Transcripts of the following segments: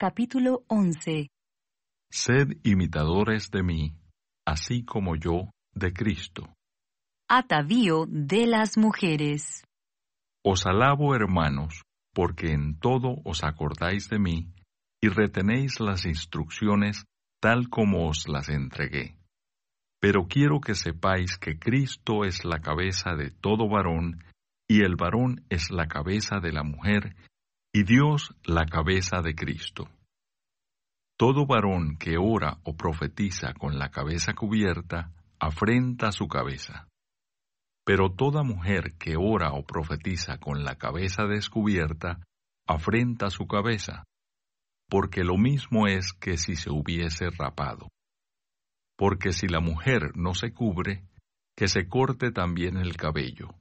capítulo 11. Sed imitadores de mí, así como yo de Cristo. Atavío de las mujeres. Os alabo, hermanos, porque en todo os acordáis de mí y retenéis las instrucciones tal como os las entregué. Pero quiero que sepáis que Cristo es la cabeza de todo varón, y el varón es la cabeza de la mujer, y Dios la cabeza de Cristo. Todo varón que ora o profetiza con la cabeza cubierta, afrenta su cabeza. Pero toda mujer que ora o profetiza con la cabeza descubierta, afrenta su cabeza, porque lo mismo es que si se hubiese rapado. Porque si la mujer no se cubre, que se corte también el cabello.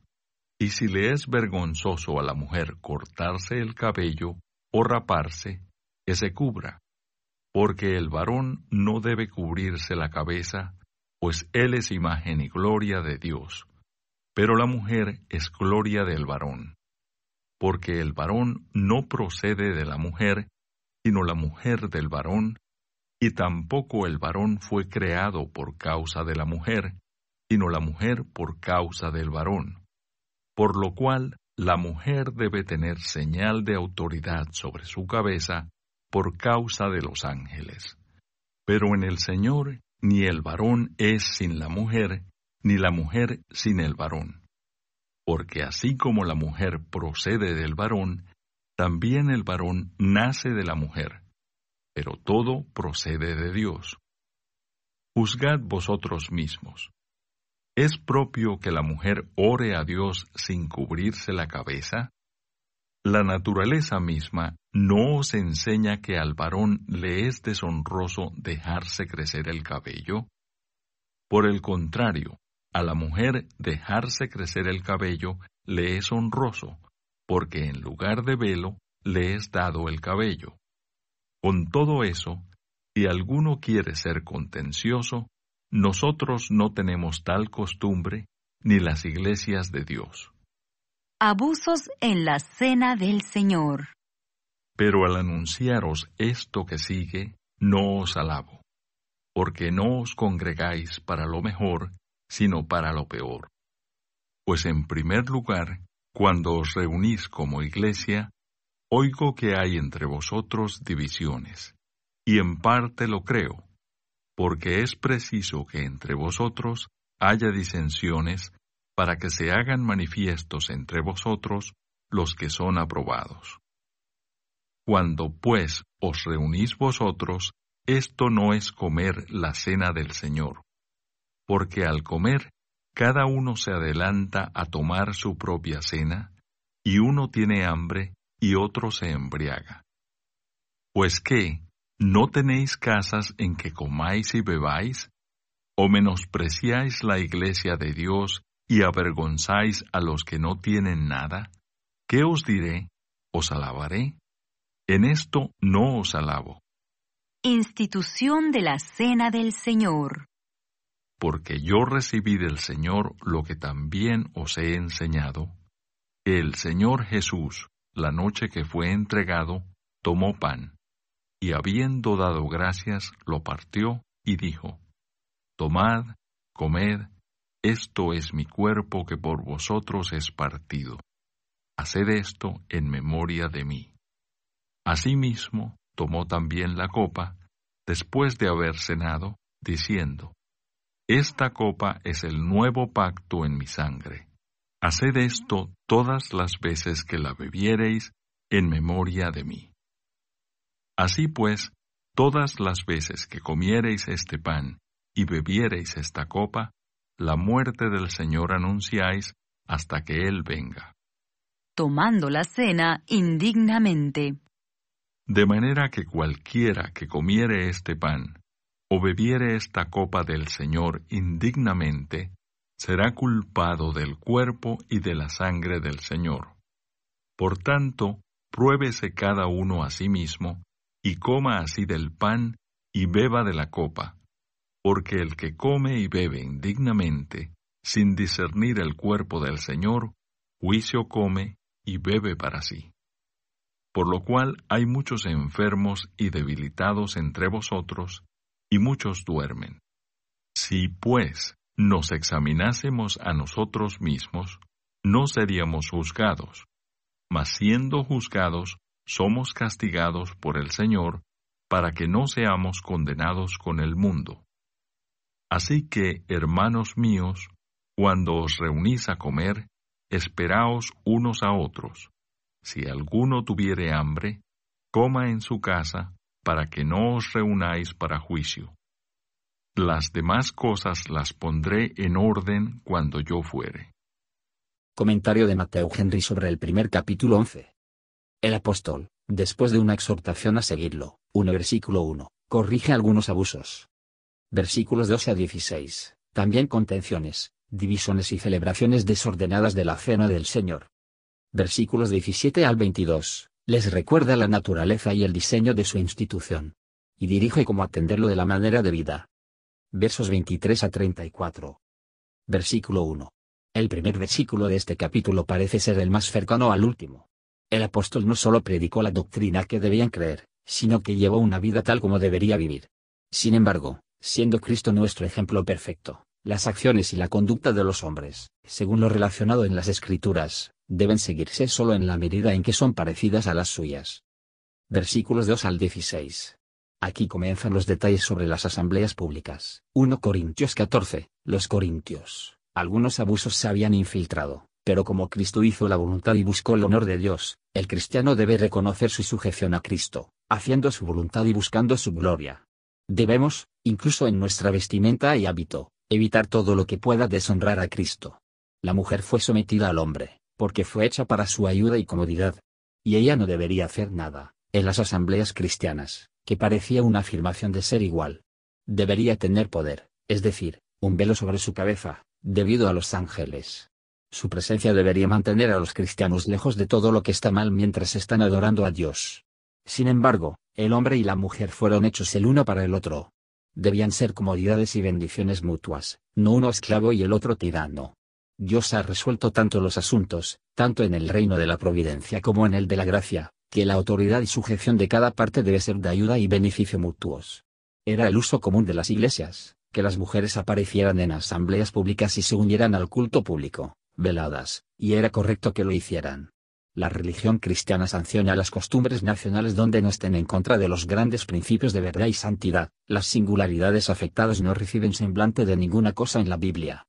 Y si le es vergonzoso a la mujer cortarse el cabello o raparse, que se cubra, porque el varón no debe cubrirse la cabeza, pues él es imagen y gloria de Dios, pero la mujer es gloria del varón, porque el varón no procede de la mujer, sino la mujer del varón, y tampoco el varón fue creado por causa de la mujer, sino la mujer por causa del varón. Por lo cual la mujer debe tener señal de autoridad sobre su cabeza por causa de los ángeles. Pero en el Señor ni el varón es sin la mujer, ni la mujer sin el varón. Porque así como la mujer procede del varón, también el varón nace de la mujer pero todo procede de Dios. Juzgad vosotros mismos. ¿Es propio que la mujer ore a Dios sin cubrirse la cabeza? La naturaleza misma no os enseña que al varón le es deshonroso dejarse crecer el cabello. Por el contrario, a la mujer dejarse crecer el cabello le es honroso, porque en lugar de velo le es dado el cabello. Con todo eso, si alguno quiere ser contencioso, nosotros no tenemos tal costumbre ni las iglesias de Dios. Abusos en la cena del Señor. Pero al anunciaros esto que sigue, no os alabo, porque no os congregáis para lo mejor, sino para lo peor. Pues en primer lugar, cuando os reunís como iglesia, Oigo que hay entre vosotros divisiones, y en parte lo creo, porque es preciso que entre vosotros haya disensiones para que se hagan manifiestos entre vosotros los que son aprobados. Cuando pues os reunís vosotros, esto no es comer la cena del Señor, porque al comer cada uno se adelanta a tomar su propia cena, y uno tiene hambre y otro se embriaga. Pues qué, ¿no tenéis casas en que comáis y bebáis? ¿O menospreciáis la iglesia de Dios y avergonzáis a los que no tienen nada? ¿Qué os diré? ¿Os alabaré? En esto no os alabo. Institución de la Cena del Señor. Porque yo recibí del Señor lo que también os he enseñado, que el Señor Jesús, la noche que fue entregado, tomó pan, y habiendo dado gracias, lo partió y dijo, Tomad, comed, esto es mi cuerpo que por vosotros es partido. Haced esto en memoria de mí. Asimismo, tomó también la copa, después de haber cenado, diciendo, Esta copa es el nuevo pacto en mi sangre Haced esto todas las veces que la bebiereis en memoria de mí. Así pues, todas las veces que comiereis este pan y bebiereis esta copa, la muerte del Señor anunciáis hasta que Él venga. Tomando la cena indignamente. De manera que cualquiera que comiere este pan o bebiere esta copa del Señor indignamente, será culpado del cuerpo y de la sangre del Señor. Por tanto, pruébese cada uno a sí mismo, y coma así del pan y beba de la copa, porque el que come y bebe indignamente, sin discernir el cuerpo del Señor, juicio come y bebe para sí. por lo cual hay muchos enfermos y debilitados entre vosotros, y muchos duermen. Si, pues, nos examinásemos a nosotros mismos, no seríamos juzgados, mas siendo juzgados, somos castigados por el Señor, para que no seamos condenados con el mundo. Así que, hermanos míos, cuando os reunís a comer, esperaos unos a otros. Si alguno tuviere hambre, coma en su casa, para que no os reunáis para juicio. Las demás cosas las pondré en orden cuando yo fuere. Comentario de Mateo Henry sobre el primer capítulo 11. El apóstol, después de una exhortación a seguirlo, 1 versículo 1, corrige algunos abusos. Versículos 12 a 16, también contenciones, divisiones y celebraciones desordenadas de la cena del Señor. Versículos 17 al 22, les recuerda la naturaleza y el diseño de su institución. Y dirige cómo atenderlo de la manera debida. Versos 23 a 34. Versículo 1. El primer versículo de este capítulo parece ser el más cercano al último. El apóstol no solo predicó la doctrina que debían creer, sino que llevó una vida tal como debería vivir. Sin embargo, siendo Cristo nuestro ejemplo perfecto, las acciones y la conducta de los hombres, según lo relacionado en las Escrituras, deben seguirse solo en la medida en que son parecidas a las suyas. Versículos 2 al 16. Aquí comienzan los detalles sobre las asambleas públicas. 1 Corintios 14. Los corintios. Algunos abusos se habían infiltrado, pero como Cristo hizo la voluntad y buscó el honor de Dios, el cristiano debe reconocer su sujeción a Cristo, haciendo su voluntad y buscando su gloria. Debemos, incluso en nuestra vestimenta y hábito, evitar todo lo que pueda deshonrar a Cristo. La mujer fue sometida al hombre, porque fue hecha para su ayuda y comodidad. Y ella no debería hacer nada, en las asambleas cristianas, que parecía una afirmación de ser igual. Debería tener poder, es decir, un velo sobre su cabeza, debido a los ángeles. Su presencia debería mantener a los cristianos lejos de todo lo que está mal mientras están adorando a Dios. Sin embargo, el hombre y la mujer fueron hechos el uno para el otro, debían ser comodidades y bendiciones mutuas, no uno esclavo y el otro tirano. Dios ha resuelto tanto los asuntos, tanto en el reino de la providencia como en el de la gracia, que la autoridad y sujeción de cada parte debe ser de ayuda y beneficio mutuos. Era el uso común de las iglesias, que las mujeres aparecieran en asambleas públicas y se unieran al culto público, veladas, y era correcto que lo hicieran. La religión cristiana sanciona las costumbres nacionales donde no estén en contra de los grandes principios de verdad y santidad. Las singularidades afectadas no reciben semblante de ninguna cosa en la Biblia.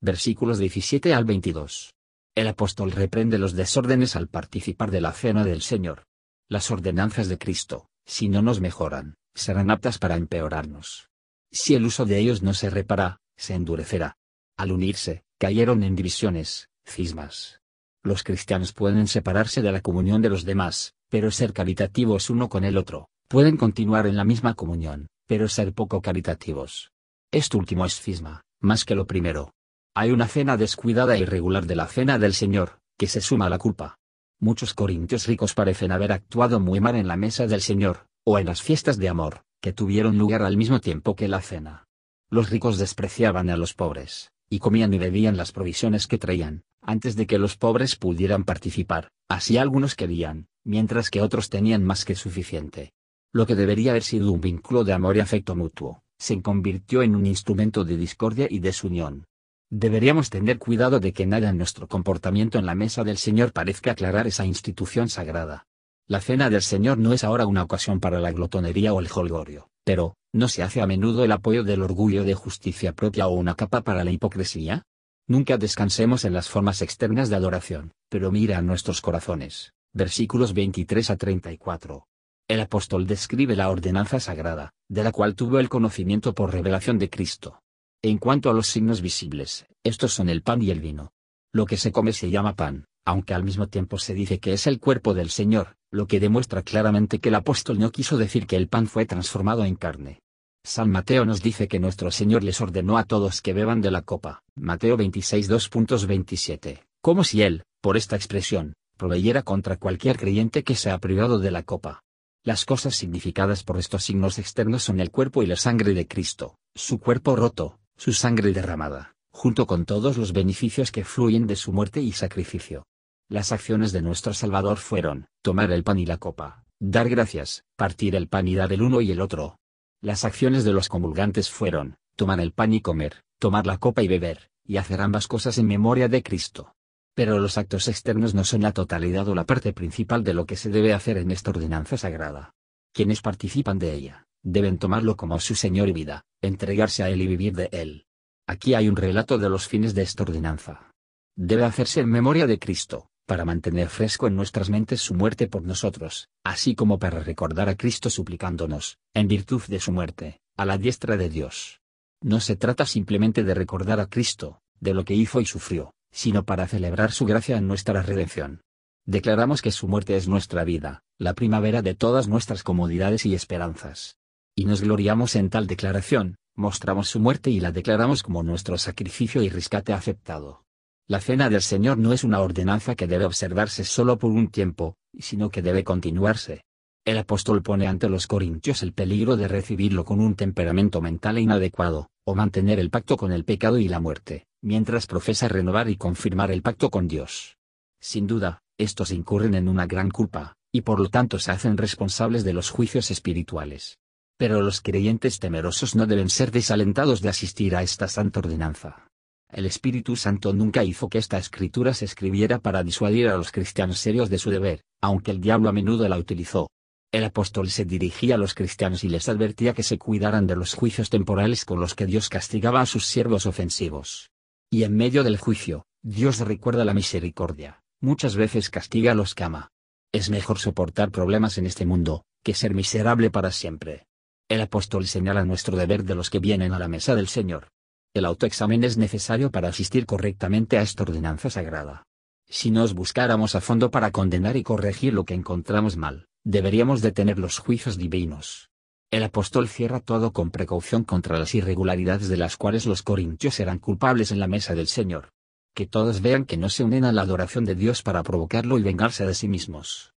Versículos 17 al 22. El apóstol reprende los desórdenes al participar de la cena del Señor. Las ordenanzas de Cristo, si no nos mejoran, serán aptas para empeorarnos. Si el uso de ellos no se repara, se endurecerá. Al unirse, cayeron en divisiones, cismas, los cristianos pueden separarse de la comunión de los demás, pero ser caritativos uno con el otro, pueden continuar en la misma comunión, pero ser poco caritativos. Esto último es cisma, más que lo primero. Hay una cena descuidada e irregular de la cena del Señor, que se suma a la culpa. Muchos corintios ricos parecen haber actuado muy mal en la mesa del Señor, o en las fiestas de amor, que tuvieron lugar al mismo tiempo que la cena. Los ricos despreciaban a los pobres, y comían y bebían las provisiones que traían, antes de que los pobres pudieran participar, así algunos querían, mientras que otros tenían más que suficiente. Lo que debería haber sido un vínculo de amor y afecto mutuo, se convirtió en un instrumento de discordia y desunión. Deberíamos tener cuidado de que nada en nuestro comportamiento en la mesa del Señor parezca aclarar esa institución sagrada. La cena del Señor no es ahora una ocasión para la glotonería o el holgorio, pero, ¿no se hace a menudo el apoyo del orgullo de justicia propia o una capa para la hipocresía? Nunca descansemos en las formas externas de adoración, pero mira a nuestros corazones. Versículos 23 a 34. El apóstol describe la ordenanza sagrada, de la cual tuvo el conocimiento por revelación de Cristo. En cuanto a los signos visibles, estos son el pan y el vino. Lo que se come se llama pan, aunque al mismo tiempo se dice que es el cuerpo del Señor, lo que demuestra claramente que el apóstol no quiso decir que el pan fue transformado en carne. San Mateo nos dice que nuestro Señor les ordenó a todos que beban de la copa, Mateo 26 2.27, como si Él, por esta expresión, proveyera contra cualquier creyente que sea privado de la copa. Las cosas significadas por estos signos externos son el cuerpo y la sangre de Cristo, su cuerpo roto, su sangre derramada, junto con todos los beneficios que fluyen de su muerte y sacrificio. Las acciones de nuestro Salvador fueron, tomar el pan y la copa, dar gracias, partir el pan y dar el uno y el otro. Las acciones de los comulgantes fueron, tomar el pan y comer, tomar la copa y beber, y hacer ambas cosas en memoria de Cristo. Pero los actos externos no son la totalidad o la parte principal de lo que se debe hacer en esta ordenanza sagrada. Quienes participan de ella, deben tomarlo como su Señor y vida, entregarse a Él y vivir de Él. Aquí hay un relato de los fines de esta ordenanza. Debe hacerse en memoria de Cristo, para mantener fresco en nuestras mentes su muerte por nosotros, así como para recordar a Cristo suplicándonos, en virtud de su muerte, a la diestra de Dios. No se trata simplemente de recordar a Cristo, de lo que hizo y sufrió, sino para celebrar su gracia en nuestra redención. Declaramos que su muerte es nuestra vida, la primavera de todas nuestras comodidades y esperanzas. Y nos gloriamos en tal declaración, mostramos su muerte y la declaramos como nuestro sacrificio y rescate aceptado. La cena del Señor no es una ordenanza que debe observarse solo por un tiempo, sino que debe continuarse. El apóstol pone ante los corintios el peligro de recibirlo con un temperamento mental inadecuado, o mantener el pacto con el pecado y la muerte, mientras profesa renovar y confirmar el pacto con Dios. Sin duda, estos incurren en una gran culpa, y por lo tanto se hacen responsables de los juicios espirituales. Pero los creyentes temerosos no deben ser desalentados de asistir a esta santa ordenanza. El Espíritu Santo nunca hizo que esta escritura se escribiera para disuadir a los cristianos serios de su deber, aunque el diablo a menudo la utilizó. El apóstol se dirigía a los cristianos y les advertía que se cuidaran de los juicios temporales con los que Dios castigaba a sus siervos ofensivos. Y en medio del juicio, Dios recuerda la misericordia, muchas veces castiga a los que ama. Es mejor soportar problemas en este mundo, que ser miserable para siempre. El apóstol señala nuestro deber de los que vienen a la mesa del Señor. El autoexamen es necesario para asistir correctamente a esta ordenanza sagrada. Si nos buscáramos a fondo para condenar y corregir lo que encontramos mal, deberíamos detener los juicios divinos. El apóstol cierra todo con precaución contra las irregularidades de las cuales los corintios eran culpables en la mesa del Señor. Que todos vean que no se unen a la adoración de Dios para provocarlo y vengarse de sí mismos.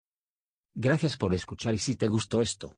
Gracias por escuchar y si te gustó esto,